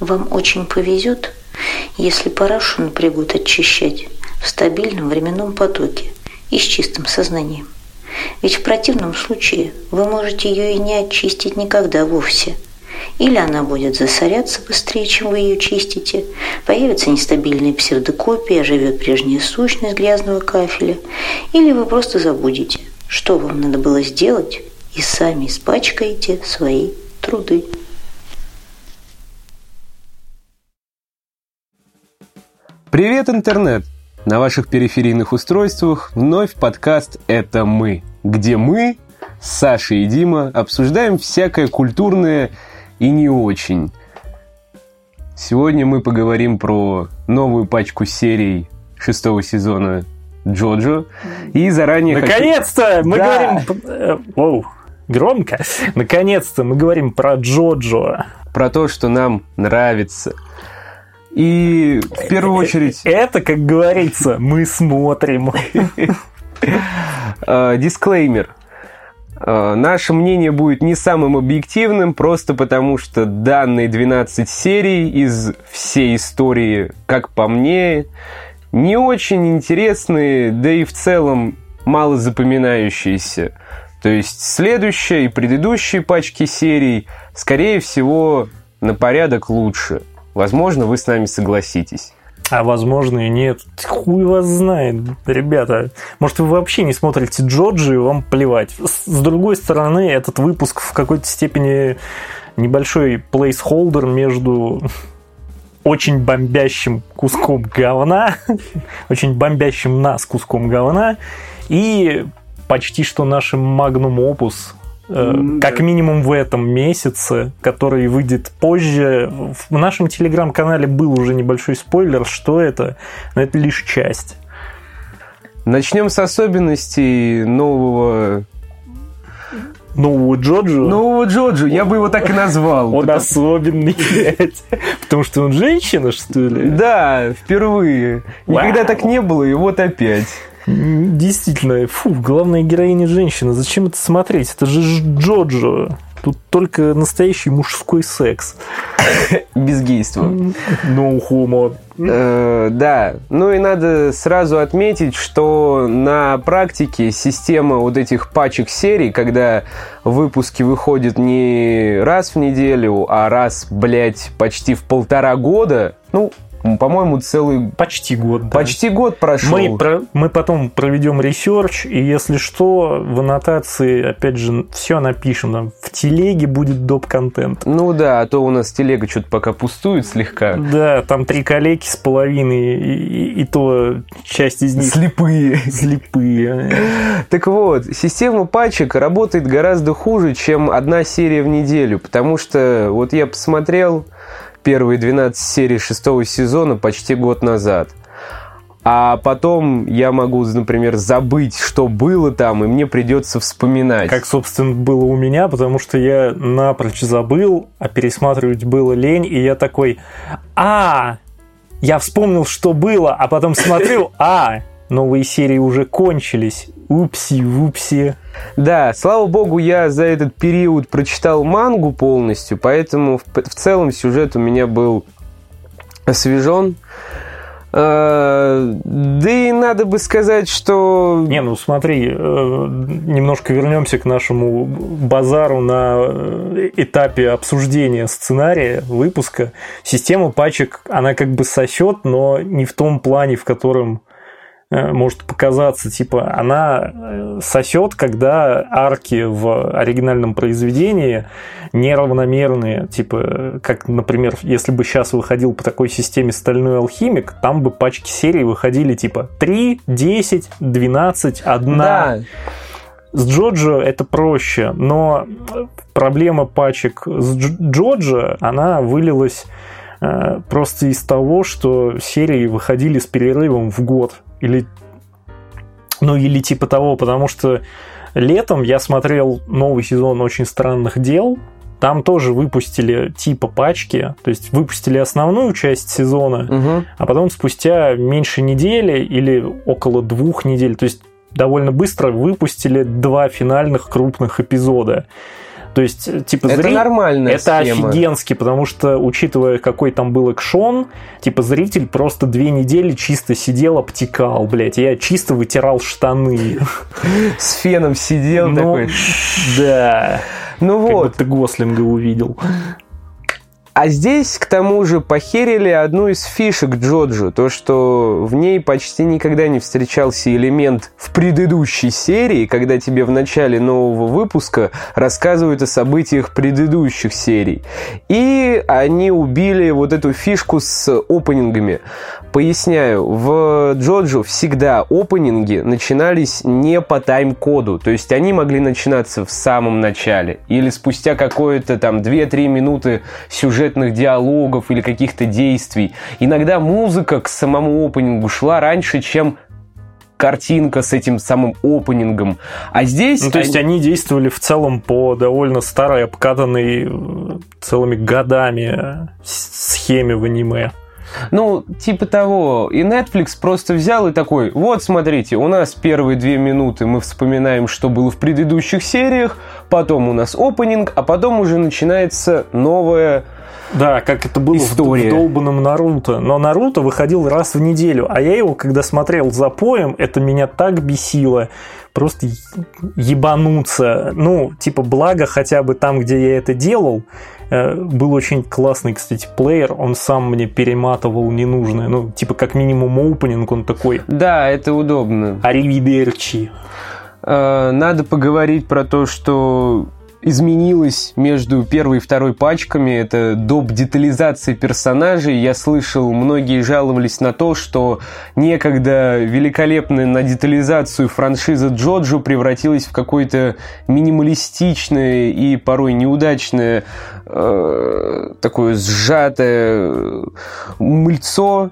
Вам очень повезет, если парашу напрягут очищать в стабильном временном потоке и с чистым сознанием. Ведь в противном случае вы можете ее и не очистить никогда вовсе. Или она будет засоряться быстрее, чем вы ее чистите, появится нестабильная псевдокопия, живет прежняя сущность грязного кафеля, или вы просто забудете, что вам надо было сделать, и сами испачкаете свои труды. Привет, интернет! На ваших периферийных устройствах вновь подкаст «Это мы», где мы, Саша и Дима, обсуждаем всякое культурное и не очень. Сегодня мы поговорим про новую пачку серий шестого сезона Джоджо. И заранее Наконец-то хочу... мы да. говорим... Э, воу, громко. Наконец-то мы говорим про Джоджо. Про то, что нам нравится – и в первую очередь... Это, как говорится, мы смотрим. Э, дисклеймер. Э, наше мнение будет не самым объективным, просто потому что данные 12 серий из всей истории, как по мне, не очень интересные, да и в целом мало запоминающиеся. То есть следующая и предыдущие пачки серий, скорее всего, на порядок лучше – Возможно, вы с нами согласитесь. А возможно и нет. Хуй вас знает, ребята. Может, вы вообще не смотрите Джорджи, и вам плевать. С другой стороны, этот выпуск в какой-то степени небольшой плейсхолдер между очень бомбящим куском говна, очень бомбящим нас куском говна и почти что нашим магнум опус mm Как минимум в этом месяце, который выйдет позже. В нашем телеграм-канале был уже небольшой спойлер, что это, но это лишь часть. Начнем с особенностей нового Нового Джоджо? Нового Джоджо, я бы его так и назвал. Он потому... особенный, блядь. Потому что он женщина, что ли? Да, впервые. Никогда так не было, и вот опять. Действительно, фу, главная героиня женщина. Зачем это смотреть? Это же Джоджо. Тут только настоящий мужской секс. Без гейства. No homo. Э, да. Ну и надо сразу отметить, что на практике система вот этих пачек серий, когда выпуски выходят не раз в неделю, а раз, блядь, почти в полтора года, ну, по-моему, целый... Почти год. Да. Почти год прошел. Мы, про... мы потом проведем research, и если что, в аннотации, опять же, все напишем. Там, в телеге будет доп-контент. Ну да, а то у нас телега что-то пока пустует слегка. Да, там три коллеги с половиной, и, и, и то часть из них... Слепые. Слепые. Так вот, система пачек работает гораздо хуже, чем одна серия в неделю, потому что вот я посмотрел первые 12 серий шестого сезона почти год назад. А потом я могу, например, забыть, что было там, и мне придется вспоминать. Как, собственно, было у меня, потому что я напрочь забыл, а пересматривать было лень, и я такой, а, я вспомнил, что было, а потом смотрю, а, новые серии уже кончились, упси-вупси. Да, слава богу, я за этот период прочитал мангу полностью, поэтому в, в целом сюжет у меня был освежен. А, да и надо бы сказать, что... Не, ну смотри, э, немножко вернемся к нашему базару на э, этапе обсуждения сценария, выпуска. Система пачек, она как бы сосет, но не в том плане, в котором Э, может показаться, типа, она э, сосет, когда арки в оригинальном произведении неравномерные, типа, как, например, если бы сейчас выходил по такой системе «Стальной алхимик», там бы пачки серий выходили, типа, 3, 10, 12, 1. Да. С Джоджо это проще, но проблема пачек с Джоджо, она вылилась э, просто из того, что серии выходили с перерывом в год или ну или типа того, потому что летом я смотрел новый сезон «Очень странных дел», там тоже выпустили типа пачки, то есть выпустили основную часть сезона, угу. а потом спустя меньше недели или около двух недель, то есть довольно быстро выпустили два финальных крупных эпизода. То есть, типа, Это зри- нормальная Это схема. офигенски, потому что, учитывая, какой там был экшон, типа, зритель просто две недели чисто сидел, обтекал, блядь. Я чисто вытирал штаны. С феном сидел Ну, такой. Да. Ну Как вот. будто Гослинга увидел. А здесь, к тому же, похерили одну из фишек Джоджо, то, что в ней почти никогда не встречался элемент в предыдущей серии, когда тебе в начале нового выпуска рассказывают о событиях предыдущих серий. И они убили вот эту фишку с опенингами. Поясняю, в Джоджо всегда опенинги начинались не по тайм-коду, то есть они могли начинаться в самом начале или спустя какое-то там 2-3 минуты сюжетных диалогов или каких-то действий. Иногда музыка к самому опенингу шла раньше, чем картинка с этим самым опенингом. А здесь... Ну, то есть они действовали в целом по довольно старой, обкатанной э, целыми годами с- схеме в аниме. Ну, типа того. И Netflix просто взял и такой, вот, смотрите, у нас первые две минуты мы вспоминаем, что было в предыдущих сериях, потом у нас опенинг, а потом уже начинается новая... Да, как это было История. в долбанном Наруто. Но Наруто выходил раз в неделю, а я его, когда смотрел за поем, это меня так бесило. Просто ебануться. Ну, типа, благо хотя бы там, где я это делал, э, был очень классный, кстати, плеер. Он сам мне перематывал ненужное. Ну, типа, как минимум, опенинг, он такой Да, это удобно. Аривидерчи. Э, Надо поговорить про то, что изменилось между первой и второй пачками. Это доп. детализации персонажей. Я слышал, многие жаловались на то, что некогда великолепная на детализацию франшиза Джоджо превратилась в какое-то минималистичное и порой неудачное э, такое сжатое мыльцо.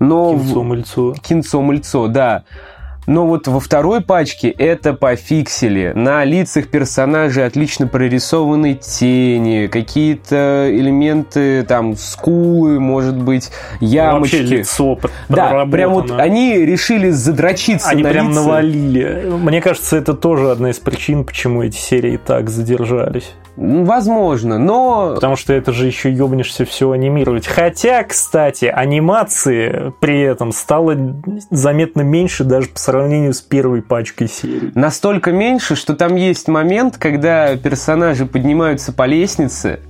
Но Кинцо-мыльцо. кинцо-мыльцо, да. Но вот во второй пачке это пофиксили. На лицах персонажей отлично прорисованы тени, какие-то элементы, там, скулы, может быть, Вообще ямочки. лицо пр- да, прям вот они решили задрочиться Они на прям лица. навалили. Мне кажется, это тоже одна из причин, почему эти серии так задержались. Ну, Возможно, но... Потому что это же еще ебнешься все анимировать. Хотя, кстати, анимации при этом стало заметно меньше даже по сравнению с первой пачкой серий. Настолько меньше, что там есть момент, когда персонажи поднимаются по лестнице,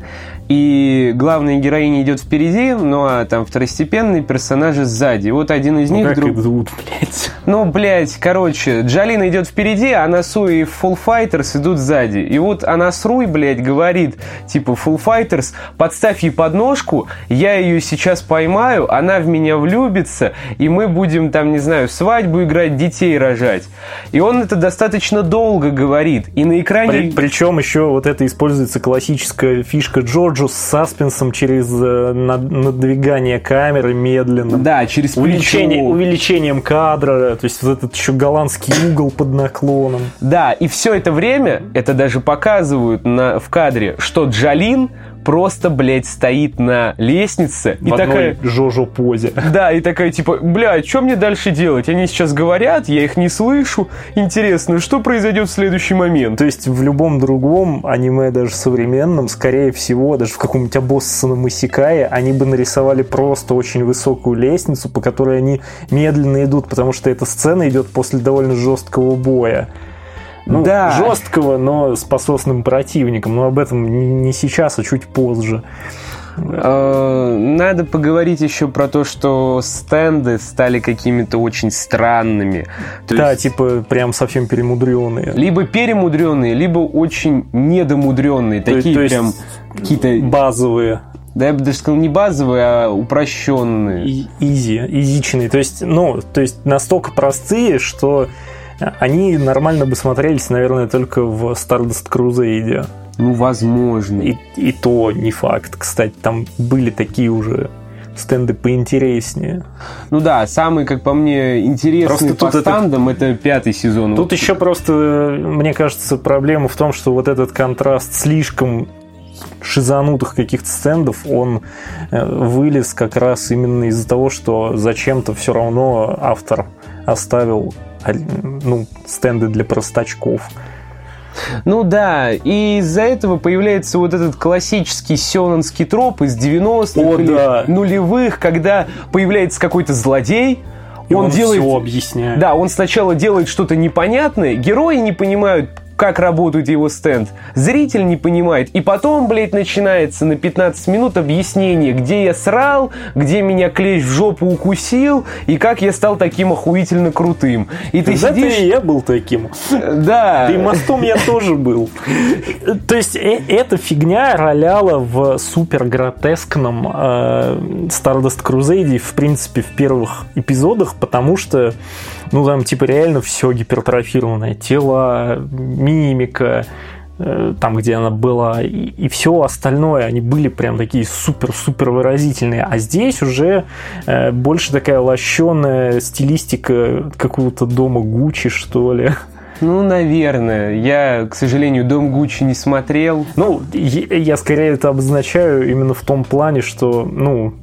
и главная героиня идет впереди, ну а там второстепенные персонажи сзади. Вот один из Ну, них как друг... идут, блядь. Ну, блядь, короче, Джалина идет впереди, а Насу и Full Fighters идут сзади. И вот Анасруй, блядь, говорит, типа, Full Fighters, подставь ей подножку, я ее сейчас поймаю, она в меня влюбится, и мы будем там, не знаю, свадьбу играть, детей рожать. И он это достаточно долго говорит. И на экране... причем еще вот это используется классическая фишка Джорджо с саспенсом через э, над- надвигание камеры медленно. Да, через Увеличение, плечо. увеличением кадра, то есть вот этот еще голландский угол под наклоном. Да, и все это время, это даже показывают на, в кадре, что Джалин просто, блядь, стоит на лестнице и в такая... одной Жожо позе. Да, и такая типа, бля, что мне дальше делать? Они сейчас говорят, я их не слышу. Интересно, что произойдет в следующий момент? То есть в любом другом аниме, даже современном, скорее всего, даже в каком-нибудь обоссанном Исикае, они бы нарисовали просто очень высокую лестницу, по которой они медленно идут, потому что эта сцена идет после довольно жесткого боя. Ну, Да. жесткого, но с пососным противником. Но об этом не сейчас, а чуть позже. Э, Надо поговорить еще про то, что стенды стали какими-то очень странными. То да, есть типа прям совсем перемудренные. либо перемудренные, либо очень недомудренные. То- Такие то есть прям какие-то, Базовые. да я бы даже сказал, не базовые, а упрощенные. И- изи, изичные. То есть, ну, то есть настолько простые, что они нормально бы смотрелись, наверное, только в Stardust Crusade. Ну, возможно. И, и то не факт. Кстати, там были такие уже стенды поинтереснее. Ну да, самый, как по мне, интересный Просто по тут это- стандам это пятый сезон. Тут еще просто, мне кажется, проблема в том, что вот этот контраст слишком шизанутых каких-то стендов, он э, вылез как раз именно из-за того, что зачем-то все равно автор оставил ну, стенды для простачков. Ну да, и из-за этого появляется вот этот классический сёнонский троп из 90-х О, или да. нулевых, когда появляется какой-то злодей, И он, делает... все объясняет. Да, он сначала делает что-то непонятное, герои не понимают, как работает его стенд. Зритель не понимает. И потом, блядь, начинается на 15 минут объяснение, где я срал, где меня клещ в жопу укусил, и как я стал таким охуительно крутым. И ты Когда-то сидишь... и я был таким. Да. Да и мостом я тоже был. То есть э- эта фигня роляла в супер гротескном э, Stardust Crusade, в принципе, в первых эпизодах, потому что, ну, там, типа, реально все гипертрофированное. Тела, мимика, э, там, где она была, и, и все остальное, они были прям такие супер-супер выразительные. А здесь уже э, больше такая лощеная стилистика какого-то дома Гуччи, что ли. Ну, наверное. Я, к сожалению, Дом Гуччи не смотрел. Ну, я я скорее это обозначаю именно в том плане, что, ну,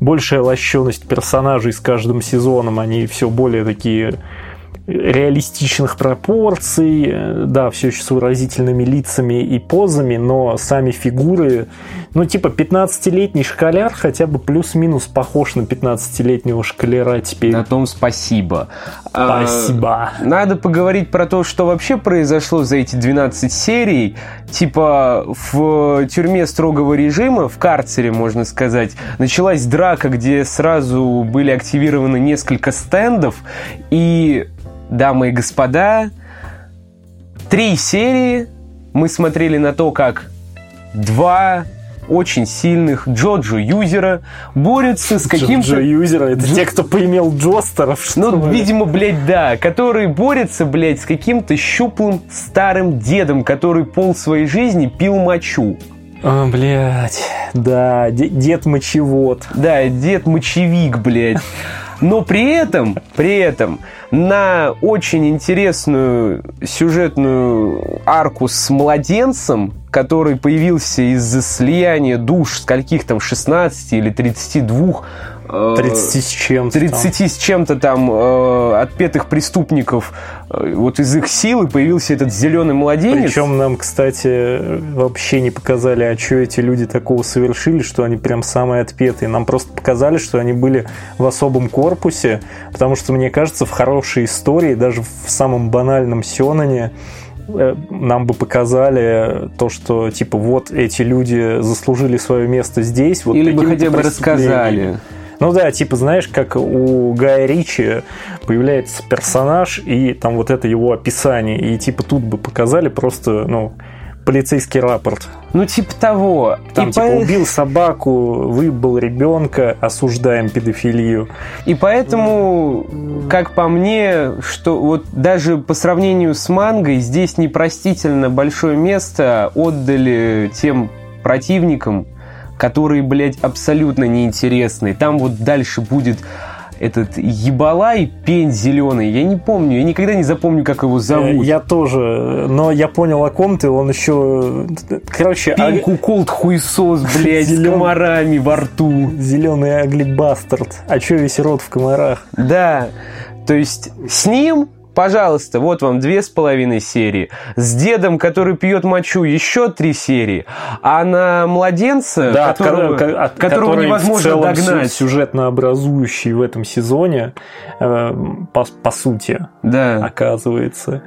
большая лощеность персонажей с каждым сезоном, они все более такие реалистичных пропорций, э, да, все еще с выразительными лицами и позами, но сами фигуры, ну, типа 15-летний школяр хотя бы плюс-минус похож на 15-летнего школяра теперь. На том спасибо. А, Спасибо. Надо поговорить про то, что вообще произошло за эти 12 серий. Типа в тюрьме строгого режима, в карцере, можно сказать, началась драка, где сразу были активированы несколько стендов. И, дамы и господа, три серии мы смотрели на то, как два очень сильных Джоджо юзера борются с каким-то... Джо юзера, это те, кто поимел Джостеров, что Ну, ли? видимо, блядь, да. Который борется, блядь, с каким-то щуплым старым дедом, который пол своей жизни пил мочу. А, блядь, да, де- дед мочевод. Да, дед мочевик, блядь. Но при этом, при этом, на очень интересную сюжетную арку с младенцем, который появился из-за слияния душ скольких там 16 или 32 э, 30 с чем-то. там. 30 с чем-то там э, отпетых преступников, э, вот из их силы появился этот зеленый младенец. Причем нам, кстати, вообще не показали, а что эти люди такого совершили, что они прям самые отпетые. Нам просто показали, что они были в особом корпусе, потому что, мне кажется, в хорошей истории, даже в самом банальном Сёнане, э, нам бы показали то, что, типа, вот эти люди заслужили свое место здесь. Вот Или бы хотя бы рассказали. Ну да, типа, знаешь, как у Гая Ричи появляется персонаж, и там вот это его описание, и типа тут бы показали просто, ну, полицейский рапорт. Ну, типа того. Там И типа по- убил собаку, выбыл ребенка, осуждаем педофилию. И поэтому, как по мне, что вот даже по сравнению с мангой, здесь непростительно большое место отдали тем противникам, которые, блядь, абсолютно неинтересны. Там вот дальше будет этот ебалай, пень зеленый. Я не помню, я никогда не запомню, как его зовут. Я тоже, но я понял, о ком ты, он еще... Короче, Пень куколд хуесос, блядь, с комарами во рту. зеленый аглибастард. А че весь рот в комарах? Да, то есть с ним, пожалуйста, вот вам две с половиной серии. С дедом, который пьет мочу, еще три серии. А на младенца, которого, ко- ко- которого который невозможно в целом догнать. сю- сюжетно образующий в этом сезоне, э, по, по сути, Да. оказывается.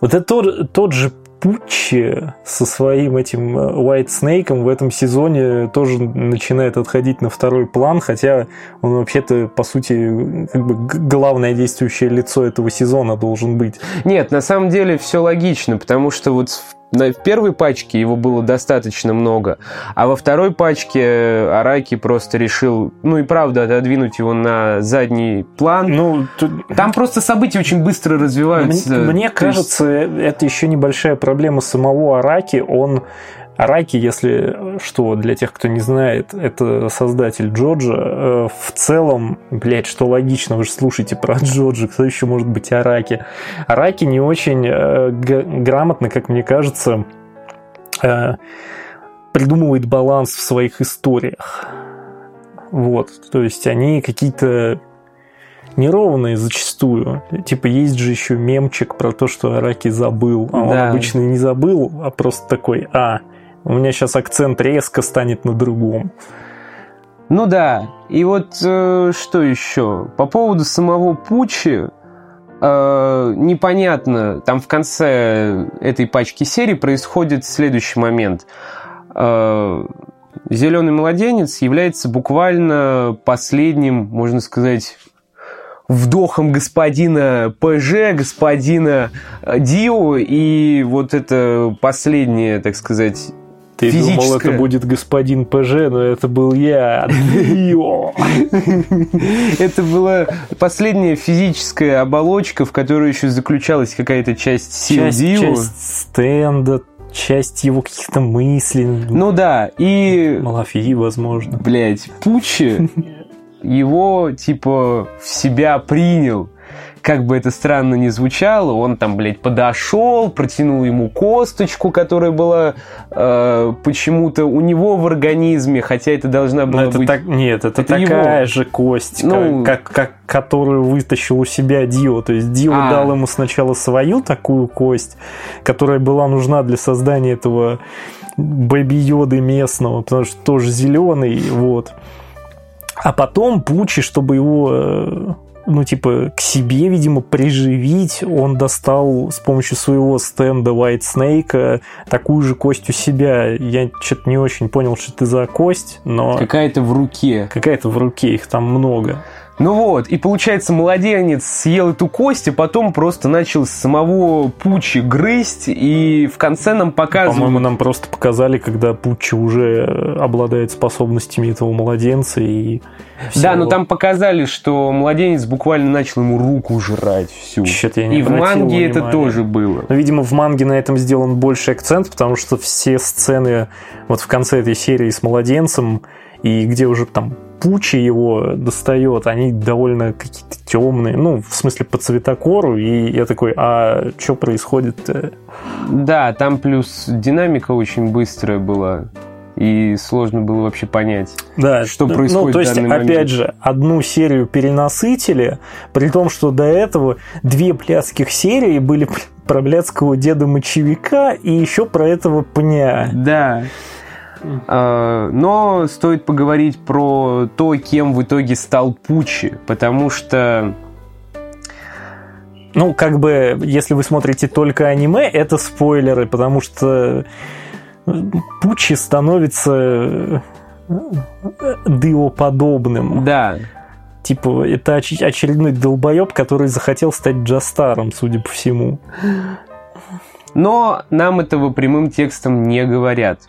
Вот это тот, тот же Пуччи со своим этим э, White Snake в этом сезоне тоже начинает отходить на второй план, хотя он вообще-то, по сути, как бы главное действующее лицо этого сезона должен быть. Нет, на самом деле все логично, потому что вот в в первой пачке его было достаточно много, а во второй пачке Араки просто решил, ну и правда, отодвинуть его на задний план. Ну, тут- Там просто события очень быстро развиваются. Мне, мне То есть- кажется, это еще небольшая проблема самого Араки. Он Араки, если что, для тех, кто не знает, это создатель Джоджа. Э, В целом, блядь, что логично, вы же слушаете про Джоджа, кто еще может быть Араки? Араки не очень э, грамотно, как мне кажется, э, придумывает баланс в своих историях. Вот, то есть они какие-то неровные зачастую. Типа есть же еще мемчик про то, что Араки забыл, а он Да. обычно не забыл, а просто такой, а, у меня сейчас акцент резко станет на другом. Ну да, и вот э, что еще? По поводу самого Пучи, э, непонятно, там в конце этой пачки серий происходит следующий момент. Зеленый младенец является буквально последним, можно сказать, вдохом господина ПЖ, господина э, Дио, и вот это последнее, так сказать, Ты думал, Физическое. это будет господин ПЖ, но это был я. Это была последняя физическая оболочка, в которой еще заключалась какая-то часть сил Часть, Дио. часть стенда, часть его каких-то мыслей. Ну да, и, Малафии, возможно. блядь, Пучи его, типа, в себя принял. Как бы это странно ни звучало, он там, блядь, подошел, протянул ему косточку, которая была э, почему-то у него в организме, хотя это должна Но была это быть... так, нет, это, Это такая его. же кость, Ну- как, как, как- которую вытащил у себя Дио. То есть Дио А. дал ему сначала свою такую кость, которая была нужна для создания этого бэби йоды местного, потому что тоже зеленый, вот. А потом Пучи, чтобы его э, ну, типа, к себе, видимо, приживить, он достал с помощью своего стенда White Snake такую же кость у себя. Я что-то не очень понял, что это за кость, но Какая-то в руке. какая-то в руке, их там много. Ну вот, и получается, младенец съел эту кость, и потом просто начал с самого Пучи грызть, и в конце нам показывают... По-моему, нам просто показали, когда Пуччи уже обладает способностями этого младенца и Да, всё. но там показали, что младенец буквально начал ему руку жрать всю. Чё-то я не и в манге это внимания. тоже было. Но, видимо, в манге на этом сделан больше акцент, потому что все сцены вот в конце этой серии с младенцем и где уже там Пучи его достает, они довольно какие-то темные, ну, в смысле по цветокору, и я такой, а что происходит-то? Да, там плюс динамика очень быстрая была, и сложно было вообще понять. Да, Что ну, происходит Ну, то в есть, опять момент? же, одну серию перенасытили, при том, что до этого две блядских серии были про блядского деда мочевика и еще про этого пня. Да. А, Но стоит поговорить про то, кем в итоге стал Пучи, потому что Ну, как бы, если вы смотрите только аниме, это спойлеры, потому что Пучи становится Дио-подобным. да, Типа, это оч- очередной долбоеб, который захотел стать Джастаром, судя по всему. но нам этого прямым текстом не говорят.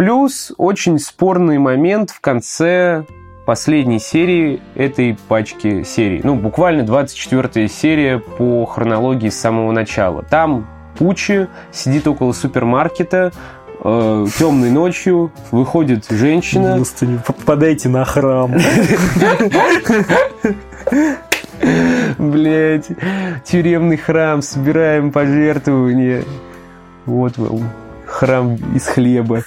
Плюс очень спорный момент в конце последней серии этой пачки серий. Ну, буквально 24 серия по хронологии с самого начала. Там Пучи сидит около супермаркета, э, темной ночью, выходит женщина, Господи, попадайте на храм. Блять, тюремный храм, собираем пожертвования. Вот вам храм из хлеба.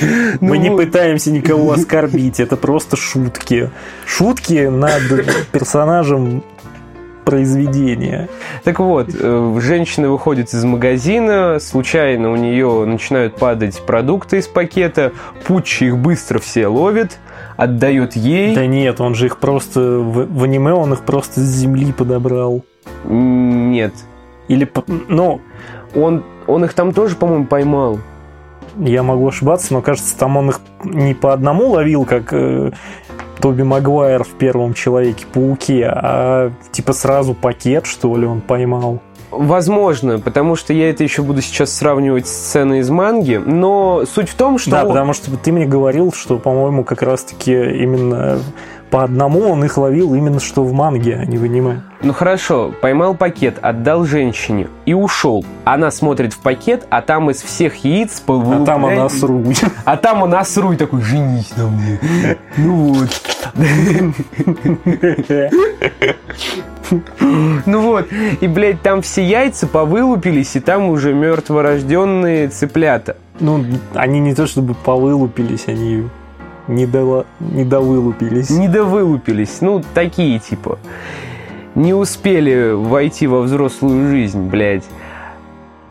Мы Ну не вот. пытаемся никого оскорбить, это просто шутки. Шутки над персонажем произведения. Так вот, э, женщина выходит из магазина, случайно у нее начинают падать продукты из пакета, Пуччи их быстро все ловит, отдает ей. Да нет, он же их просто в, в аниме он их просто с земли подобрал. Нет, Или, ну, он, он их там тоже, по-моему, поймал. я могу ошибаться, но кажется, там он их не по одному ловил, как э, Тоби Магуайр в первом Человеке-пауке, а типа сразу пакет, что ли, он поймал. Возможно, потому что я это еще буду сейчас сравнивать с сценой из манги, но суть в том, что... Да, потому что ты мне говорил, что, по-моему, как раз-таки именно по одному он их ловил именно что в манге, а не в аниме. Ну хорошо, поймал пакет, отдал женщине и ушел. Она смотрит в пакет, а там из всех яиц... А там она сруй. А там он насруй такой, женись на мне. Ну вот. Ну вот. И, блядь, там все яйца повылупились, и там уже мертворожденные цыплята. Ну, они не то чтобы повылупились, они не, до, не довылупились. Не довылупились. Ну, такие типа. Не успели войти во взрослую жизнь, блядь.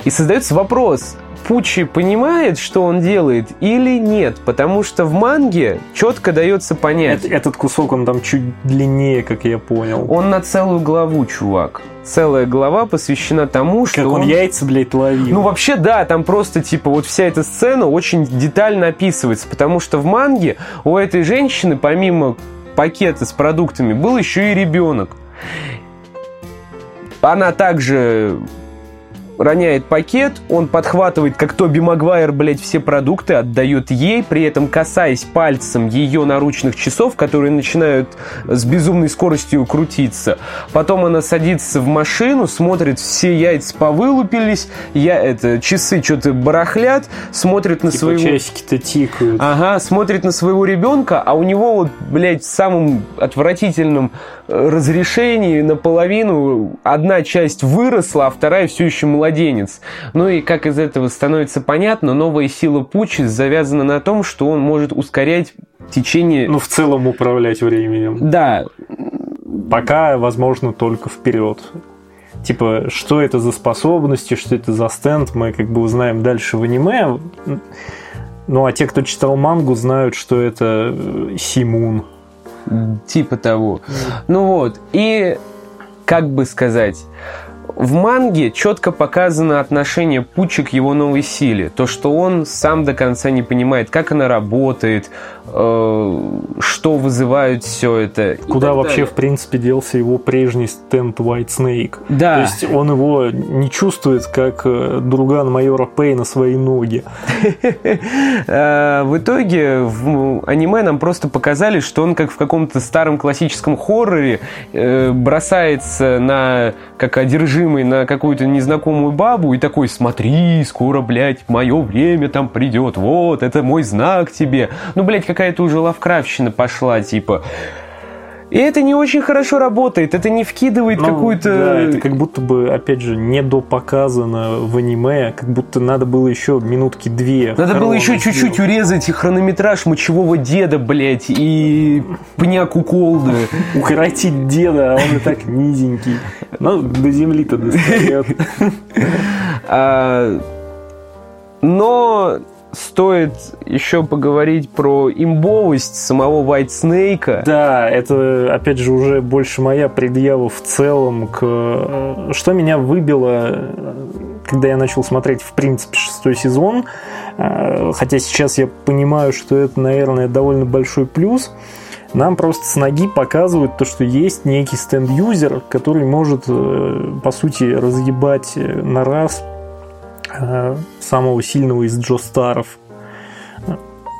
И создается вопрос, Пучи понимает, что он делает или нет? Потому что в манге четко дается понять. Этот, этот кусок, он там чуть длиннее, как я понял. Он на целую главу, чувак. Целая глава посвящена тому, что Как он, он яйца, блядь, ловил. Ну, вообще, да, там просто, типа, вот вся эта сцена очень детально описывается, потому что в манге у этой женщины, помимо пакета с продуктами, был еще и ребенок. Она также роняет пакет, он подхватывает, как Тоби Магуайр, блядь, все продукты, отдает ей, при этом касаясь пальцем ее наручных часов, которые начинают с безумной скоростью крутиться. Потом она садится в машину, смотрит, все яйца повылупились, я, это, часы что-то барахлят, смотрит на типа своего... часики-то тикают. Ага, смотрит на своего ребенка, а у него вот, блядь, в самом отвратительном э, разрешении наполовину одна часть выросла, а вторая все еще младенец. Ну и как из этого становится понятно, новая сила Пучи завязана на том, что он может ускорять течение... Ну, в целом управлять временем. Да, Пока, возможно, только вперед. Типа, что это за способности, что это за стенд, мы как бы узнаем дальше в аниме. Ну, а те, кто читал мангу, знают, что это э, Симун. Типа того. Ну вот, и как бы сказать, в манге четко показано отношение Пучи к его новой силе. То, что он сам до конца не понимает, как она работает, э, что вызывает все это. Куда вообще, далее. в принципе, делся его прежний стенд White Snake. Да. То есть он его не чувствует, как э, друган майора Пейна свои ноги. Э, В итоге в аниме нам просто показали, что он как в каком-то старом классическом хорроре э, бросается на как одержимый на какую-то незнакомую бабу и такой, смотри, скоро, блядь, мое время там придет, вот, это мой знак тебе. Ну, блядь, какая-то уже лавкрафщина пошла, типа. И это не очень хорошо работает, это не вкидывает Ну, какую-то... да, это как будто бы, опять же, не допоказано в аниме, как будто надо было еще минутки две. Надо было еще чуть-чуть урезать хронометраж мочевого деда, блядь, и пня куколды. Укоротить деда, а он и так низенький. Ну, до земли-то достает. А, Но стоит еще поговорить про имбовость самого White Snake. Да, это, опять же, уже больше моя предъява в целом к... э, Что меня выбило, э, когда я начал смотреть, в принципе, шестой сезон, э, хотя сейчас я понимаю, что это, наверное, довольно большой плюс, нам просто с ноги показывают то, что есть некий стенд-юзер, который может, по сути, разъебать на раз самого сильного из Джо Старов.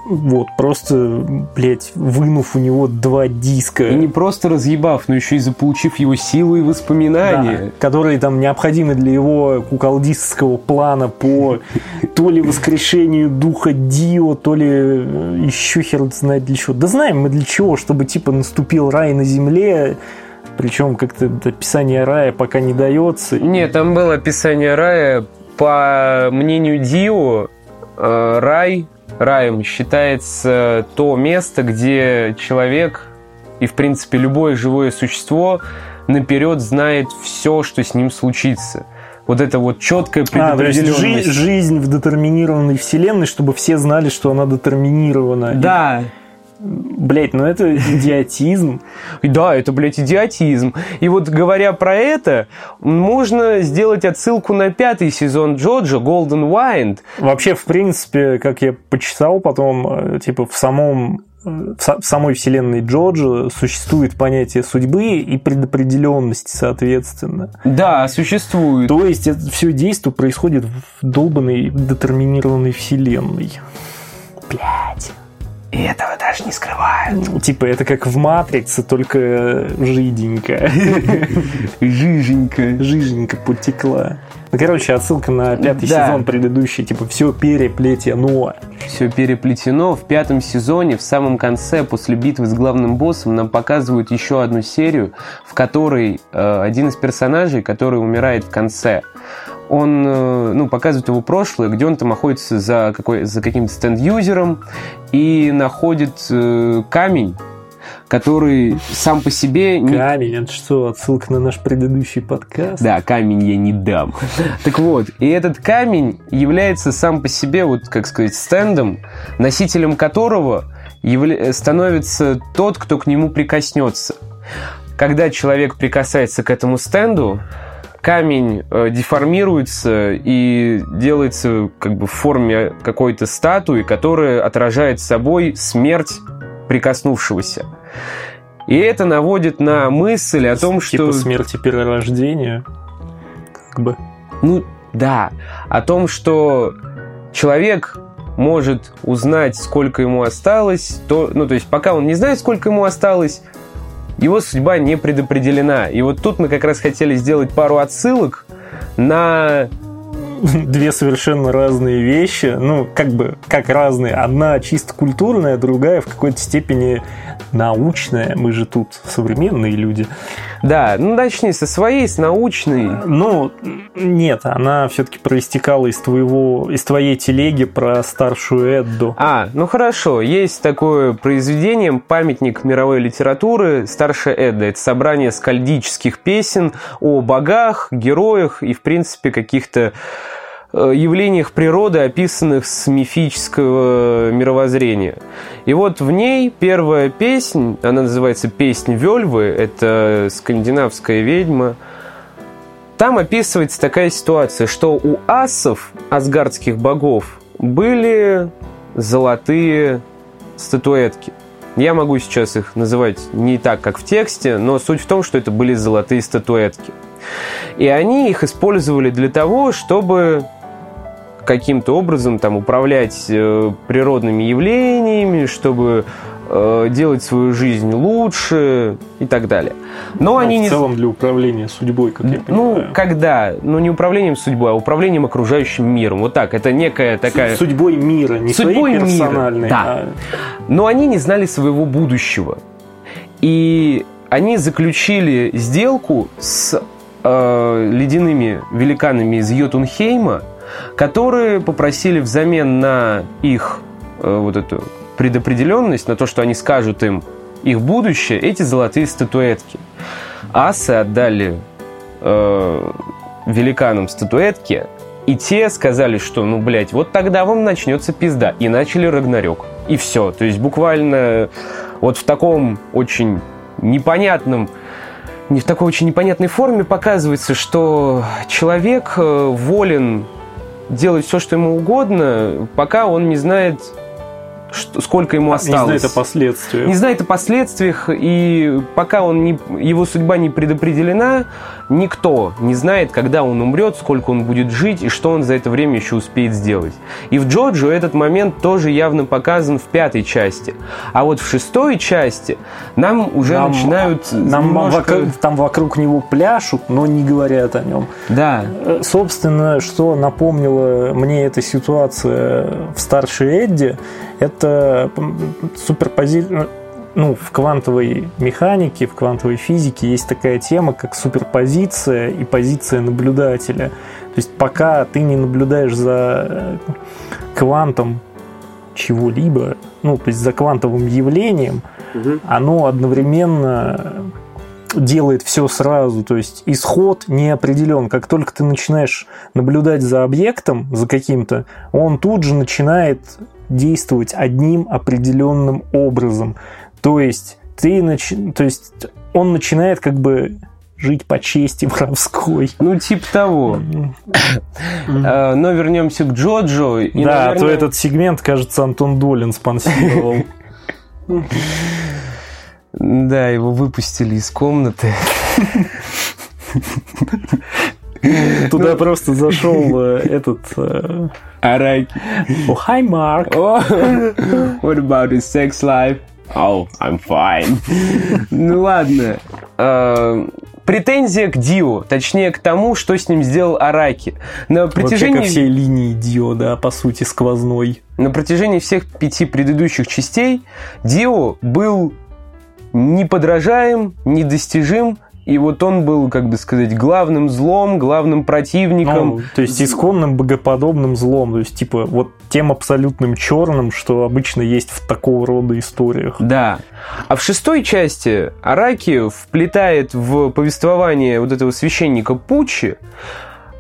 Вот, просто, блядь, вынув у него два диска. И не просто разъебав, но еще и заполучив его силу и воспоминания. Да, которые там необходимы для его куколдистского плана по то ли воскрешению духа Дио, то ли э, еще хер знает для чего. Да знаем мы для чего, чтобы типа наступил рай на земле, причем как-то описание рая пока не дается. Нет, там было описание рая. По мнению Дио, э, рай раем считается то место, где человек и, в принципе, любое живое существо наперед знает все, что с ним случится. Вот это вот четкая А, есть предопределенность. жи- жизнь в детерминированной вселенной, чтобы все знали, что она детерминирована. Да, Блять, ну это идиотизм. Да, это, блядь, идиотизм. И вот говоря про это, можно сделать отсылку на пятый сезон Джоджо, Golden Wind. Вообще, в принципе, как я почитал потом, э, типа в самом э, в са- в самой вселенной Джоджо существует понятие судьбы и предопределенности, соответственно. Да, существует. То есть это все действие происходит в долбанной детерминированной вселенной. Блять. И этого даже не скрывают. Типа это как в Матрице, только жиденько. Жиженька. Жиженько потекла. Ну, короче, отсылка на пятый Да. сезон предыдущий, типа все переплетено. Все переплетено. В пятом сезоне, в самом конце, после битвы с главным боссом, нам показывают еще одну серию, в которой э, один из персонажей, который умирает в конце, он э, ну, показывает его прошлое, где он там находится за, какой, за каким-то стенд-юзером и находит э, камень, который сам по себе... Камень, это что, отсылка на наш предыдущий подкаст? Да, камень я не дам. Так вот, и этот камень является сам по себе, вот, как сказать, стендом, носителем которого явля... становится тот, кто к нему прикоснется. Когда человек прикасается к этому стенду, камень э, деформируется и делается как бы в форме какой-то статуи, которая отражает собой смерть прикоснувшегося. И это наводит на мысль о том, типа что... смерти перерождения? Как бы. Ну, да. О том, что человек может узнать, сколько ему осталось, то, ну, то есть пока он не знает, сколько ему осталось, его судьба не предопределена. И вот тут мы как раз хотели сделать пару отсылок на две совершенно разные вещи. Ну, как бы, как разные. Одна чисто культурная, другая в какой-то степени научная. Мы же тут современные люди. Да, ну начни со своей, с научной. Ну, нет, она все-таки проистекала из твоего, из твоей телеги про старшую Эдду. А, ну хорошо, есть такое произведение, памятник мировой литературы «Старшая Эдда». Это собрание скальдических песен о богах, героях и, в принципе, каких-то явлениях природы, описанных с мифического мировоззрения. И вот в ней первая песнь, она называется «Песнь Вельвы», это скандинавская ведьма, там описывается такая ситуация, что у асов, асгардских богов, были золотые статуэтки. Я могу сейчас их называть не так, как в тексте, но суть в том, что это были золотые статуэтки. И они их использовали для того, чтобы каким-то образом там управлять э, природными явлениями, чтобы э, делать свою жизнь лучше и так далее. Но ну, они в не... целом для управления судьбой, как я ну, понимаю. Ну, когда? Ну, не управлением судьбой, а управлением окружающим миром. Вот так, это некая такая... Судьбой мира, не судьбой своей персональной. Мира, да. А... Но они не знали своего будущего. И они заключили сделку с э, ледяными великанами из Йотунхейма, которые попросили взамен на их э, вот эту предопределенность, на то, что они скажут им их будущее, эти золотые статуэтки. Асы отдали э, великанам статуэтки, и те сказали, что, ну, блядь, вот тогда вам начнется пизда. И начали Рагнарёк. И все. То есть буквально вот в таком очень непонятном не в такой очень непонятной форме показывается, что человек э, волен делать все, что ему угодно, пока он не знает, что, сколько ему осталось. Не знает о последствиях. Не знает о последствиях, и пока он не, его судьба не предопределена, никто не знает, когда он умрет, сколько он будет жить и что он за это время еще успеет сделать. И в Джоджо этот момент тоже явно показан в пятой части. А вот в шестой части нам уже нам, начинают нам немножко... вокруг, там вокруг него пляшут, но не говорят о нем. Да. Э, собственно, что напомнила мне эта ситуация в старшей Эдди, это суперпозиция ну, в квантовой механике, в квантовой физике есть такая тема, как суперпозиция и позиция наблюдателя. То есть пока ты не наблюдаешь за э, квантом чего-либо, ну, то есть за квантовым явлением, угу. оно одновременно делает все сразу, то есть исход не определен. Как только ты начинаешь наблюдать за объектом, за каким-то, он тут же начинает действовать одним определенным образом. То есть ты нач... то есть он начинает как бы жить по чести воровской. Ну, типа того. А, но вернемся к Джоджо. Да, то этот сегмент, кажется, Антон Долин спонсировал. Да, его выпустили из комнаты. Туда ну. просто зашел э, этот... Э, Араки. О, hi, Mark. What about his sex life? Oh, I'm fine. ну ладно. Uh, претензия к Дио, точнее к тому, что с ним сделал Араки. На протяжении... Вообще ко всей линии Дио, да, по сути, сквозной. На протяжении всех пяти предыдущих частей Дио был неподражаем, недостижим и вот он был, как бы сказать, главным злом, главным противником. Ну, то есть исконным богоподобным злом, то есть типа вот тем абсолютным черным, что обычно есть в такого рода историях. Да. А в шестой части Араки вплетает в повествование вот этого священника Пучи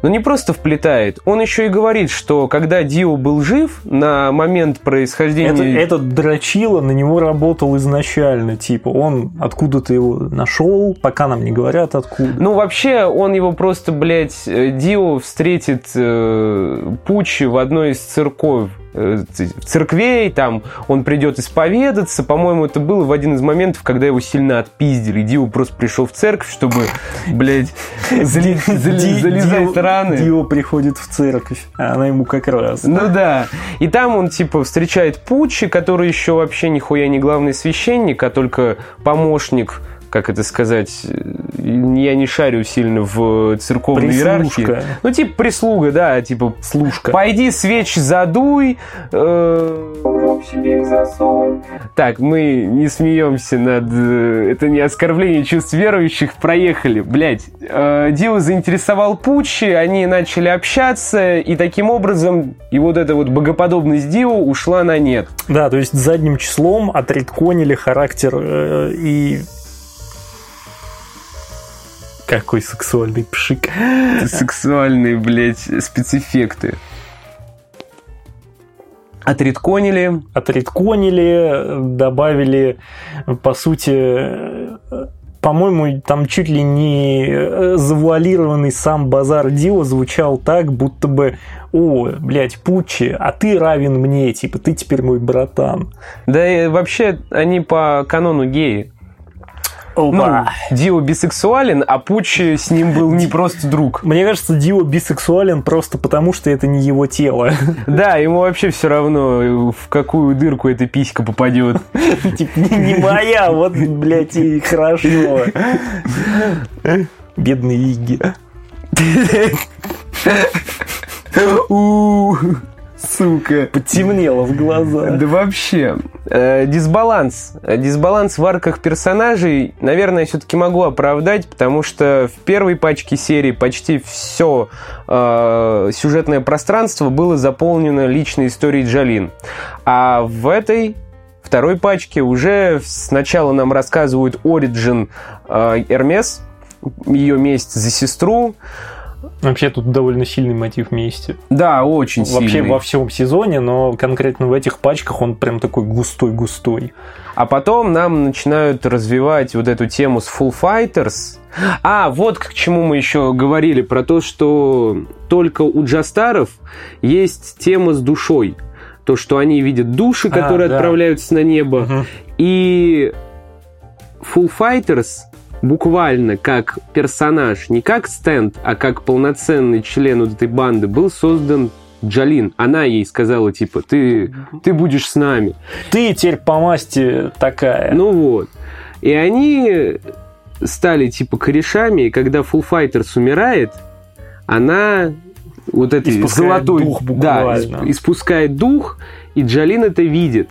но не просто вплетает, он еще и говорит, что когда Дио был жив на момент происхождения... Это, этот дрочило на него работал изначально, типа он откуда-то его нашел, пока нам не говорят откуда. Ну вообще он его просто, блядь, э, Дио встретит э, Пучи в одной из церковь церквей, там он придет исповедаться. По-моему, это было в один из моментов, когда его сильно отпиздили. Дио просто пришел в церковь, чтобы, блядь, залезать раны. Дио приходит в церковь, а она ему как раз. Ну да. И там он, типа, встречает Пучи, который еще вообще нихуя не главный священник, а только помощник как это сказать, я не шарю сильно в церковной Прислушка. иерархии. Ну, типа прислуга, да, типа... Служка. Пойди свеч задуй. Э... Так, мы не смеемся над... Э, это не оскорбление чувств верующих. Проехали. Блять. Э, Дио заинтересовал Пучи, они начали общаться, и таким образом и вот эта вот богоподобность Дио ушла на нет. Да, то есть задним числом отредконили характер э, и какой сексуальный пшик. Сексуальные, блядь, спецэффекты. Отредконили. Отредконили, добавили, по сути, по-моему, там чуть ли не завуалированный сам базар Дио звучал так, будто бы о, блядь, Пучи, а ты равен мне, типа, ты теперь мой братан. Да и вообще они по канону геи. Ну, Дио бисексуален, а Пучи с ним был не просто друг. Мне кажется, Дио бисексуален просто потому, что это не его тело. Да, ему вообще все равно, в какую дырку эта писька попадет. Типа, не моя, вот, блядь, и хорошо. Бедный Игги. Сука. Потемнело в глазах. Да вообще. Э, дисбаланс. Дисбаланс в арках персонажей, наверное, я все-таки могу оправдать, потому что в первой пачке серии почти все э, сюжетное пространство было заполнено личной историей Джалин. А в этой второй пачке уже сначала нам рассказывают оригин э, Эрмес, ее месть за сестру, Вообще тут довольно сильный мотив мести. Да, очень Вообще сильный. во всем сезоне, но конкретно в этих пачках он прям такой густой-густой. А потом нам начинают развивать вот эту тему с Full Fighters. А, вот к чему мы еще говорили, про то, что только у джастаров есть тема с душой. То, что они видят души, которые а, да. отправляются на небо. Угу. И Full Fighters буквально как персонаж, не как стенд, а как полноценный член вот этой банды, был создан Джалин. Она ей сказала, типа, ты, ты будешь с нами. Ты теперь по масти такая. Ну вот. И они стали, типа, корешами, и когда Full Fighters умирает, она вот этой испускает золотой дух буквально. да, испускает дух, и Джалин это видит.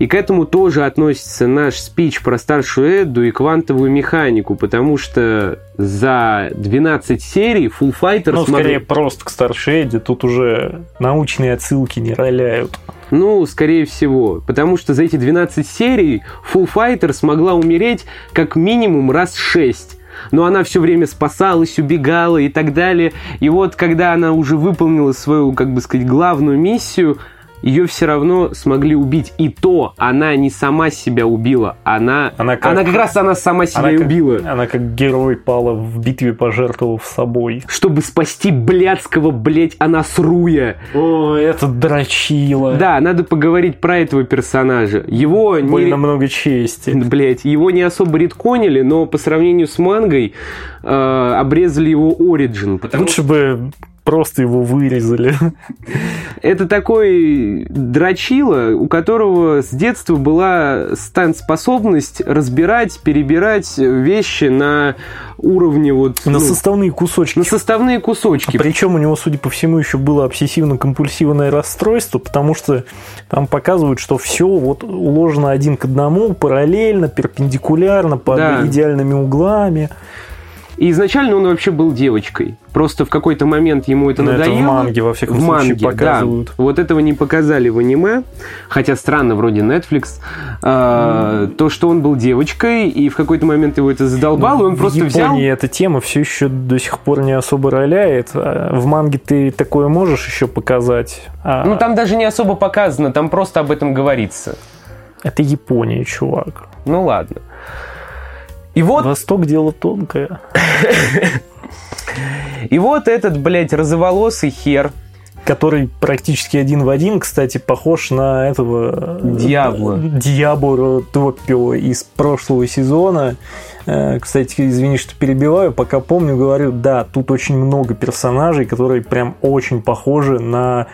И к этому тоже относится наш спич про старшую Эдду и квантовую механику, потому что за 12 серий Full Fighter... Ну, скорее смог... просто к старшей Эдде, тут уже научные отсылки не роляют. Ну, скорее всего. Потому что за эти 12 серий Full Fighter смогла умереть как минимум раз 6 но она все время спасалась, убегала и так далее. И вот, когда она уже выполнила свою, как бы сказать, главную миссию, ее все равно смогли убить. И то она не сама себя убила, она, она, как, она как раз она сама себя она и убила. Как, она как герой пала в битве, пожертвовав собой. Чтобы спасти блядского, блядь, Анасруя. О, это дрочило. Да, надо поговорить про этого персонажа. Его Больно не... много чести. Блядь, его не особо редконили, но по сравнению с мангой э, обрезали его оригин. Лучше что... бы просто его вырезали. Это такой дрочила, у которого с детства была стан-способность разбирать, перебирать вещи на уровне вот... На ну, составные кусочки. На составные кусочки. А причем у него, судя по всему, еще было обсессивно-компульсивное расстройство, потому что там показывают, что все вот уложено один к одному, параллельно, перпендикулярно, под да. идеальными углами. И изначально он вообще был девочкой. Просто в какой-то момент ему это Но надоело. Это в манге, во всяком в случае, манге, показывают. Да. Вот этого не показали в аниме, хотя странно, вроде Netflix. А, то, что он был девочкой, и в какой-то момент его это задолбало, Ну, и он просто в Японии взял... эта тема все еще до сих пор не особо роляет. А В манге ты такое можешь еще показать. а Ну, там даже не особо показано, там просто об этом говорится. Это Япония, чувак. Ну, ладно. И вот, Восток дело тонкое. и вот этот, блядь, розоволосый хер, Который практически один в один, кстати, похож на этого... э, Диабло. Диабло Топио из прошлого сезона. Э, Кстати, извини, что перебиваю, пока помню, говорю, да, тут очень много персонажей, которые прям очень похожи на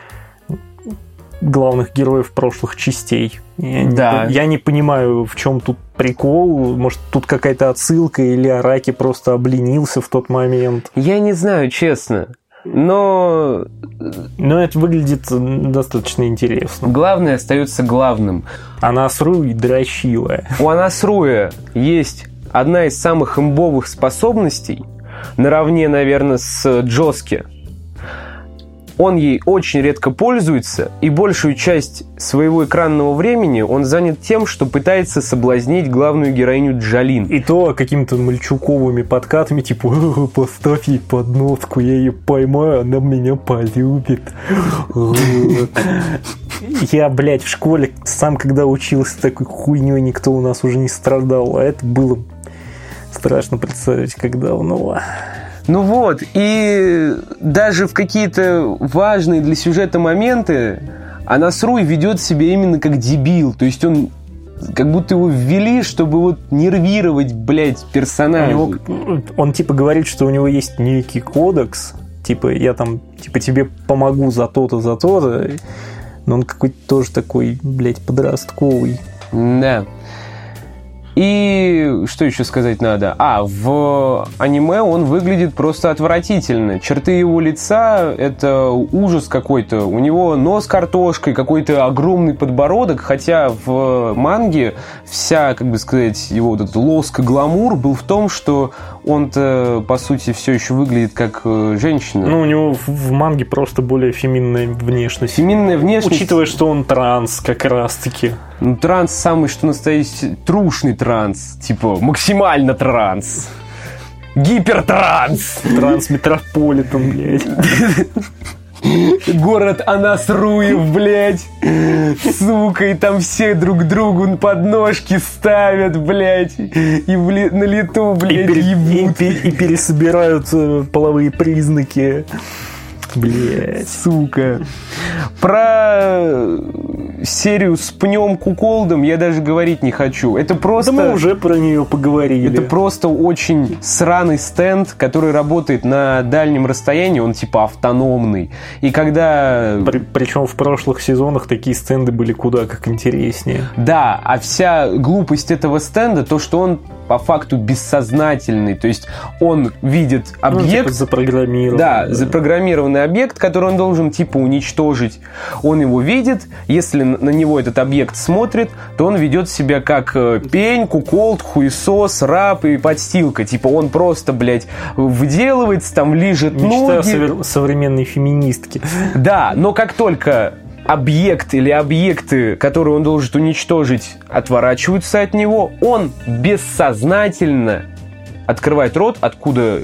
главных героев прошлых частей. Я, Да. не, я не понимаю, в чем тут прикол. Может, тут какая-то отсылка, или Араки просто обленился в тот момент. я не знаю, честно, но Но это выглядит достаточно интересно. главное остается главным. Она сру и дрочила. У Анасруя есть одна из самых имбовых способностей, наравне, наверное, с Джоски. Он ей очень редко пользуется, и большую часть своего экранного времени он занят тем, что пытается соблазнить главную героиню Джалин. И то какими-то мальчуковыми подкатами, типа, «Э, поставь ей подноску, я ее поймаю, она меня полюбит. Я, блядь, в школе сам, когда учился, такой хуйней никто у нас уже не страдал, а это было страшно представить, как давно. Ну вот, и даже в какие-то важные для сюжета моменты Анасруй ведет себя именно как дебил. То есть он как будто его ввели, чтобы вот нервировать, блядь, персонажа. него, он типа говорит, что у него есть некий кодекс, типа я там, типа тебе помогу за то-то, за то-то, но он какой-то тоже такой, блядь, подростковый. Да. И что еще сказать надо? А, в аниме он выглядит просто отвратительно. Черты его лица – это ужас какой-то. У него нос картошкой, какой-то огромный подбородок, хотя в манге вся, как бы сказать, его вот этот лоск и гламур был в том, что он-то, по сути, все еще выглядит как э, женщина. Ну, у него в, в манге просто более феминная внешность. Феминная внешность... Учитывая, что он транс как раз-таки. Ну, транс самый, что настоящий, трушный транс. Типа, максимально транс. Гипертранс. Транс-метрополитен, блядь. Город Анасруев, блядь. Сука, и там все друг другу подножки ставят, блядь. И в ли- на лету, И, блядь, пере- и пе- и пересобирают э, половые признаки. Блядь. Сука. Про серию с пнем куколдом я даже говорить не хочу. Это просто... Да мы уже про нее поговорили. Это просто очень сраный стенд, который работает на дальнем расстоянии, он типа автономный. И когда... При- причем в прошлых сезонах такие стенды были куда как интереснее. Да, а вся глупость этого стенда, то, что он по факту бессознательный. То есть он видит Ну, типа объект, запрограммирован. да, запрограммированный объект, который он должен типа уничтожить. Он его видит, если на него этот объект смотрит, то он ведет себя как э, пень, куколд, хуесос, раб и подстилка. Типа он просто, блядь, выделывается, там лижет Мечта ноги. совер- современной феминистки. Да, но как только объект или объекты, которые он должен уничтожить, отворачиваются от него, он бессознательно открывает рот, откуда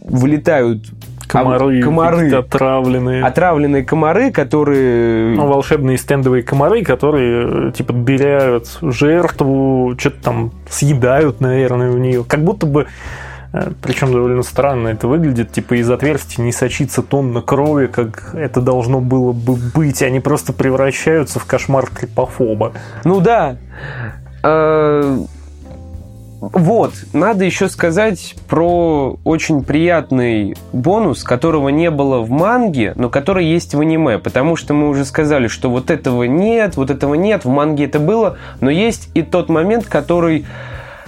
вылетают Комары, комары. отравленные. отравленные комары, которые... Ну, волшебные стендовые комары, которые э, типа дыряют жертву, что-то там съедают, наверное, в нее. Как будто бы причем довольно странно это выглядит, типа из отверстий не сочится тонна крови, как это должно было бы быть. Они просто превращаются в кошмар клипофоба. Ну да. Э, Вот, надо еще сказать про очень приятный бонус, которого не было в манге, но который есть в аниме, потому что мы уже сказали, что вот этого нет, вот этого нет, в манге это было, но есть и тот момент, который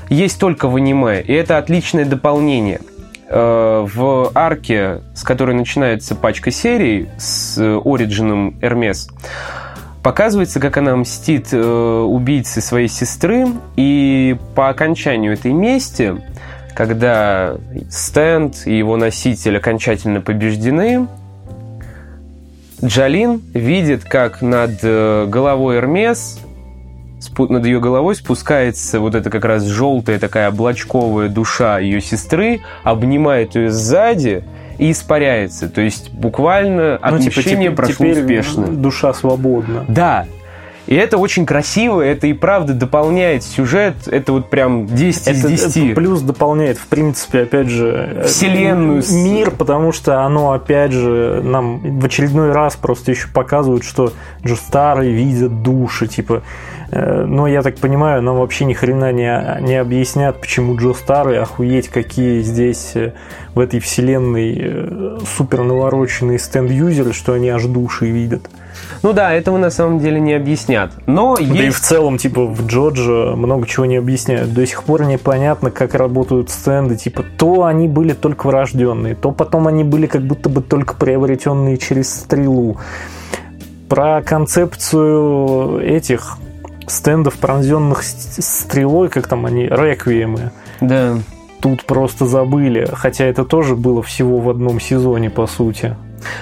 есть только в аниме, и это отличное дополнение. Э, В арке, с которой начинается пачка серий, с Ориджином Эрмес, Показывается, как она мстит э, убийце своей сестры, и по окончанию этой мести когда стенд и его носитель окончательно побеждены, Джалин видит, как над э, головой Эрмес, над ее головой спускается вот эта как раз желтая такая облачковая душа ее сестры, обнимает ее сзади и испаряется. То есть буквально ну, отмещение типа, прошло теперь успешно. Душа свободна. Да, и это очень красиво, это и правда дополняет сюжет, это вот прям 10 это, из 10. Это плюс дополняет, в принципе, опять же... Э, Вселенную. Мир, потому что оно, опять же, нам в очередной раз просто еще показывает, что Джустары видят души, типа... Э, но я так понимаю, нам вообще ни хрена не, не объяснят, почему Джо Старый, охуеть, какие здесь э, в этой вселенной супер навороченные стенд-юзеры, что они аж души видят. Ну да, этого на самом деле не объяснят. Но да есть... и в целом, типа, в Джорджа много чего не объясняют. До сих пор непонятно, как работают стенды. Типа, то они были только врожденные, то потом они были как будто бы только приобретенные через стрелу. Про концепцию этих стендов, пронзенных стрелой, как там они, реквиемы. Да. Тут просто забыли, хотя это тоже было всего в одном сезоне, по сути.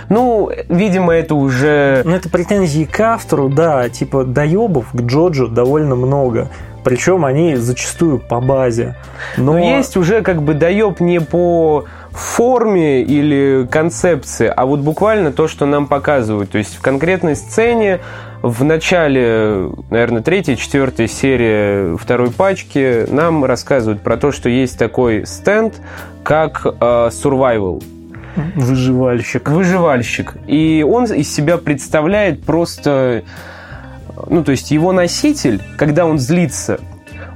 Ну, видимо, это уже... Ну, это претензии к автору, да, типа доебов к Джоджо довольно много. Причем они зачастую по базе. Но... Но есть уже как бы доеб не по форме или концепции, а вот буквально то, что нам показывают. То есть в конкретной сцене в начале, наверное, третьей, четвертой серии второй пачки нам рассказывают про то, что есть такой стенд, как э, Survival. Выживальщик. Выживальщик. И он из себя представляет просто... Ну, то есть его носитель, когда он злится,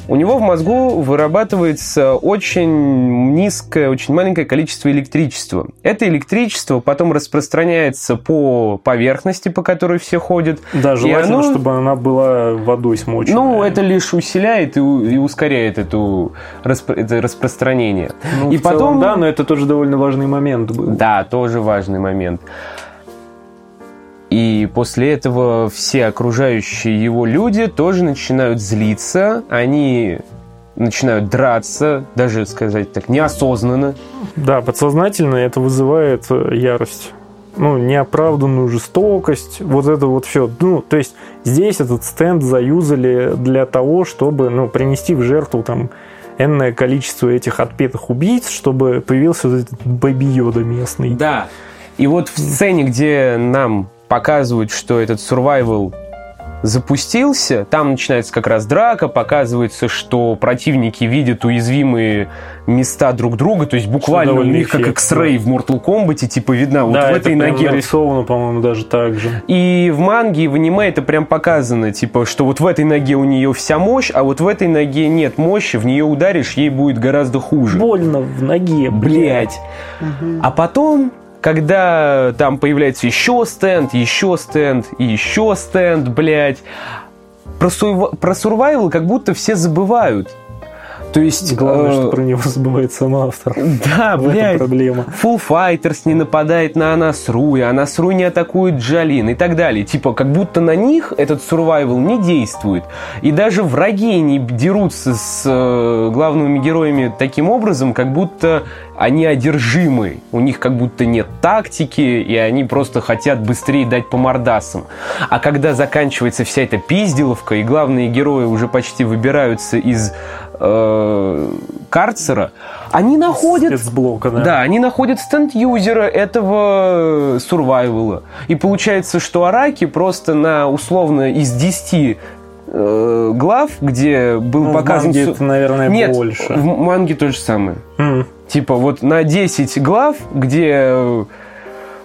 у него в мозгу вырабатывается очень низкое, очень маленькое количество электричества. Это электричество потом распространяется по поверхности, по которой все ходят. Да, желательно, оно... чтобы она была водой смочена. Ну, это лишь усиляет и, и ускоряет эту, это распространение. Ну, и потом... Целом, да, но это тоже довольно важный момент был. Да, тоже важный момент. И после этого все окружающие его люди тоже начинают злиться, они начинают драться, даже сказать так, неосознанно. Да, подсознательно это вызывает э, ярость. Ну, неоправданную жестокость, вот это вот все. Ну, то есть здесь этот стенд заюзали для того, чтобы ну, принести в жертву там энное количество этих отпетых убийц, чтобы появился вот этот Бэби Йода местный. Да. И вот в сцене, где нам показывают, что этот survival запустился, там начинается как раз драка, показывается, что противники видят уязвимые места друг друга, то есть буквально у них как X-Ray в Mortal Kombat, типа видно, вот да, в этой ноге... нарисовано, по-моему, даже так же. И в манге, и в аниме это прям показано, типа, что вот в этой ноге у нее вся мощь, а вот в этой ноге нет мощи, в нее ударишь, ей будет гораздо хуже. Больно в ноге, блядь. Угу. А потом когда там появляется еще стенд, еще стенд и еще стенд, блядь, про, сув... про survival как будто все забывают. То есть... Главное, э, что про него забывает сам автор. Да, блядь. проблема. Full Fighters не нападает на Анасру, и Анасру не атакует Джалин и так далее. Типа, как будто на них этот survival не действует. И даже враги не дерутся с э, главными героями таким образом, как будто они одержимы, у них как будто нет тактики, и они просто хотят быстрее дать по мордасам. А когда заканчивается вся эта пизделовка, и главные герои уже почти выбираются из э, карцера, они находят... Блока, да. да, они находят стенд-юзера этого сурвайвала. И получается, что Араки просто на условно из 10 э, глав, где был ну, показан... В манге это, наверное, Нет, больше. в манге то же самое. Mm. Типа вот на 10 глав, где э,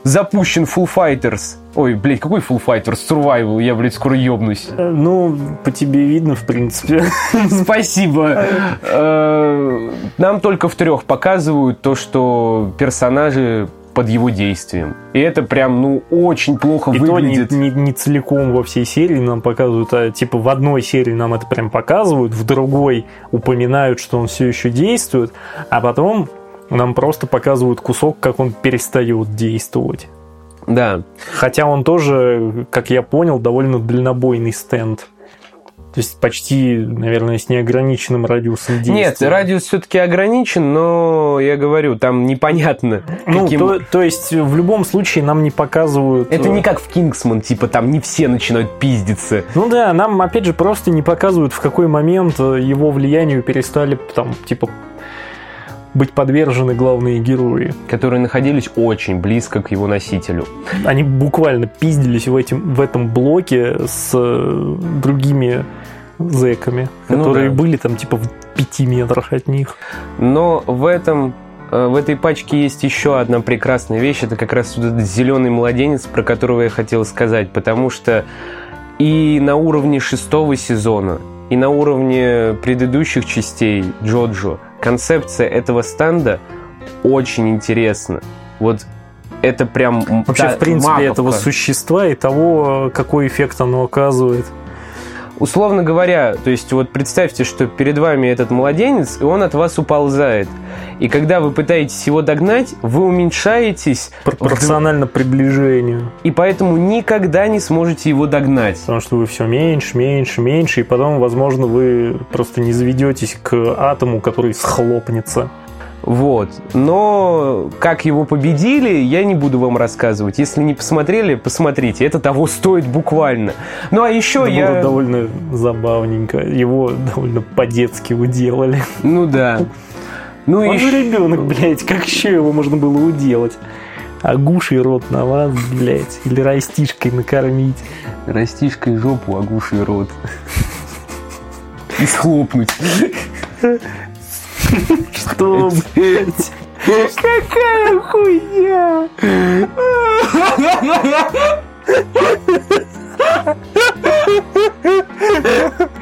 запущен Full Fighters. Ой, блядь, какой Full Fighters? Survival, я, блядь, скоро ёбнусь. Э, ну, по тебе видно, в принципе. Спасибо. Э, нам только в трех показывают то, что персонажи под его действием. И это прям, ну, очень плохо и выглядит. То не, не, не целиком во всей серии нам показывают, а типа в одной серии нам это прям показывают, в другой упоминают, что он все еще действует, а потом нам просто показывают кусок, как он перестает действовать. Да. Хотя он тоже, как я понял, довольно дальнобойный стенд. То есть почти, наверное, с неограниченным радиусом действия. Нет, радиус все-таки ограничен, но я говорю, там непонятно. Ну, каким- то, то есть в любом случае нам не показывают... Это э, не как в Кингсман, типа там не все начинают пиздиться. Ну да, нам опять же просто не показывают, в какой момент э, его влиянию перестали там, типа, быть подвержены главные герои. которые находились очень близко к его носителю. Они буквально пиздились в, этим, в этом блоке с э, другими зэками, Ну которые да. были там типа в пяти метрах от них. Но в этом э, в этой пачке есть еще одна прекрасная вещь. Это как раз вот этот зеленый младенец, про которого я хотел сказать. Потому что и на уровне шестого сезона, и на уровне предыдущих частей Джоджо концепция этого стенда очень интересна. Вот это прям... Вообще, та в принципе, маковка. этого существа и того, какой эффект оно оказывает. Условно говоря, то есть вот представьте, что перед вами этот младенец, и он от вас уползает. И когда вы пытаетесь его догнать, вы уменьшаетесь, Пропорционально приближению. и поэтому никогда не сможете его догнать. Потому что вы все меньше, меньше, меньше, и потом, возможно, вы просто не заведетесь к атому, который схлопнется. Вот. Но как его победили, я не буду вам рассказывать. Если не посмотрели, посмотрите. Это того стоит буквально. Ну а еще Это я... было довольно забавненько. Его довольно по-детски уделали. Ну да. Ну Он и же ребенок, блядь, как еще его можно было уделать? Агушей рот на вас, блядь, или растишкой накормить. растишкой жопу, огуший рот. И схлопнуть. Что, блядь? Какая хуйня!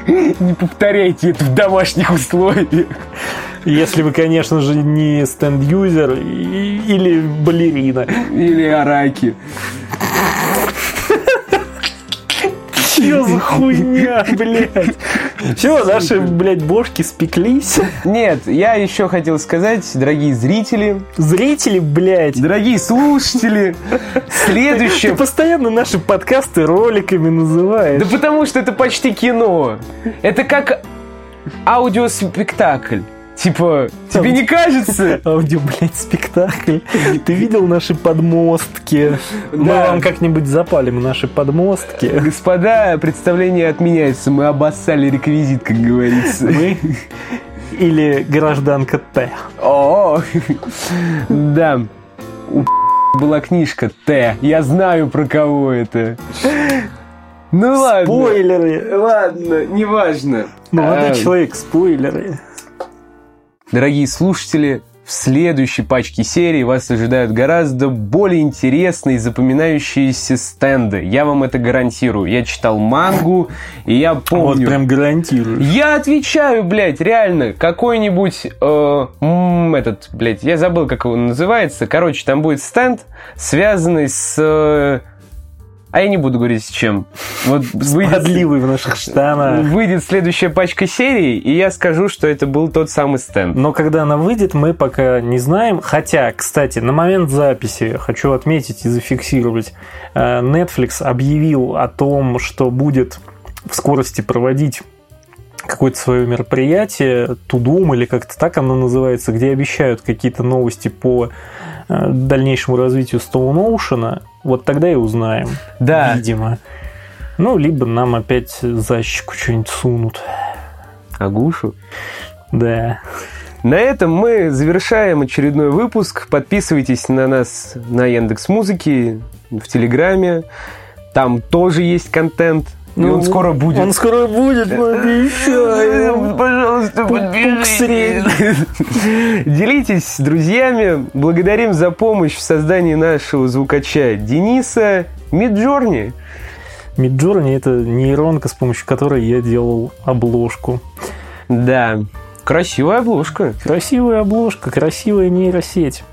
Не повторяйте это в домашних условиях. Если вы, конечно же, не стенд-юзер и- или балерина. Или араки. Че за хуйня, блядь? Все, наши, блядь, бошки спеклись. Нет, я еще хотел сказать, дорогие зрители, Зрители, блядь. дорогие слушатели, Ты следующее... постоянно наши подкасты роликами называешь. Да потому что это почти кино. Это как аудиоспектакль. Типа, тебе не кажется? Аудио, блядь, спектакль. Ты видел наши подмостки? Мы вам как-нибудь запалим наши подмостки. Господа, представление отменяется. Мы обоссали реквизит, как говорится. Мы или гражданка Т. О, да. У была книжка Т. Я знаю, про кого это. Ну ладно. Спойлеры. Ладно, неважно. Молодой А, человек, спойлеры. Дорогие слушатели, в следующей пачке серии вас ожидают гораздо более интересные и запоминающиеся стенды. Я вам это гарантирую. Я читал мангу, и я Вот помню. прям гарантирую. Я отвечаю, блядь, реально, какой-нибудь, э, этот, блядь, я забыл, как он называется. Короче, там будет стенд, связанный с... э, а я не буду говорить с чем. Вот выйдет, в наших штанах. выйдет следующая пачка серий, и я скажу, что это был тот самый стенд. Но когда она выйдет, мы пока не знаем. Хотя, кстати, на момент записи хочу отметить и зафиксировать. э, Netflix объявил о том, что будет в скорости проводить какое-то свое мероприятие, Тудум или как-то так оно называется, где обещают какие-то новости по э, дальнейшему развитию Stone Ocean. Вот тогда и узнаем, Да, видимо. Ну, либо нам опять защику что-нибудь сунут. Агушу. Да. На этом мы завершаем очередной выпуск. Подписывайтесь на нас на Яндекс Музыки, в Телеграме. Там тоже есть контент. И он скоро будет. Ну, Он скоро будет, мы обещаем. Пожалуйста, подпишитесь. Делитесь с друзьями. Благодарим за помощь в создании нашего звукача Дениса Миджорни. Миджорни это нейронка, с помощью которой я делал обложку. Да, красивая обложка. Красивая обложка, красивая нейросеть.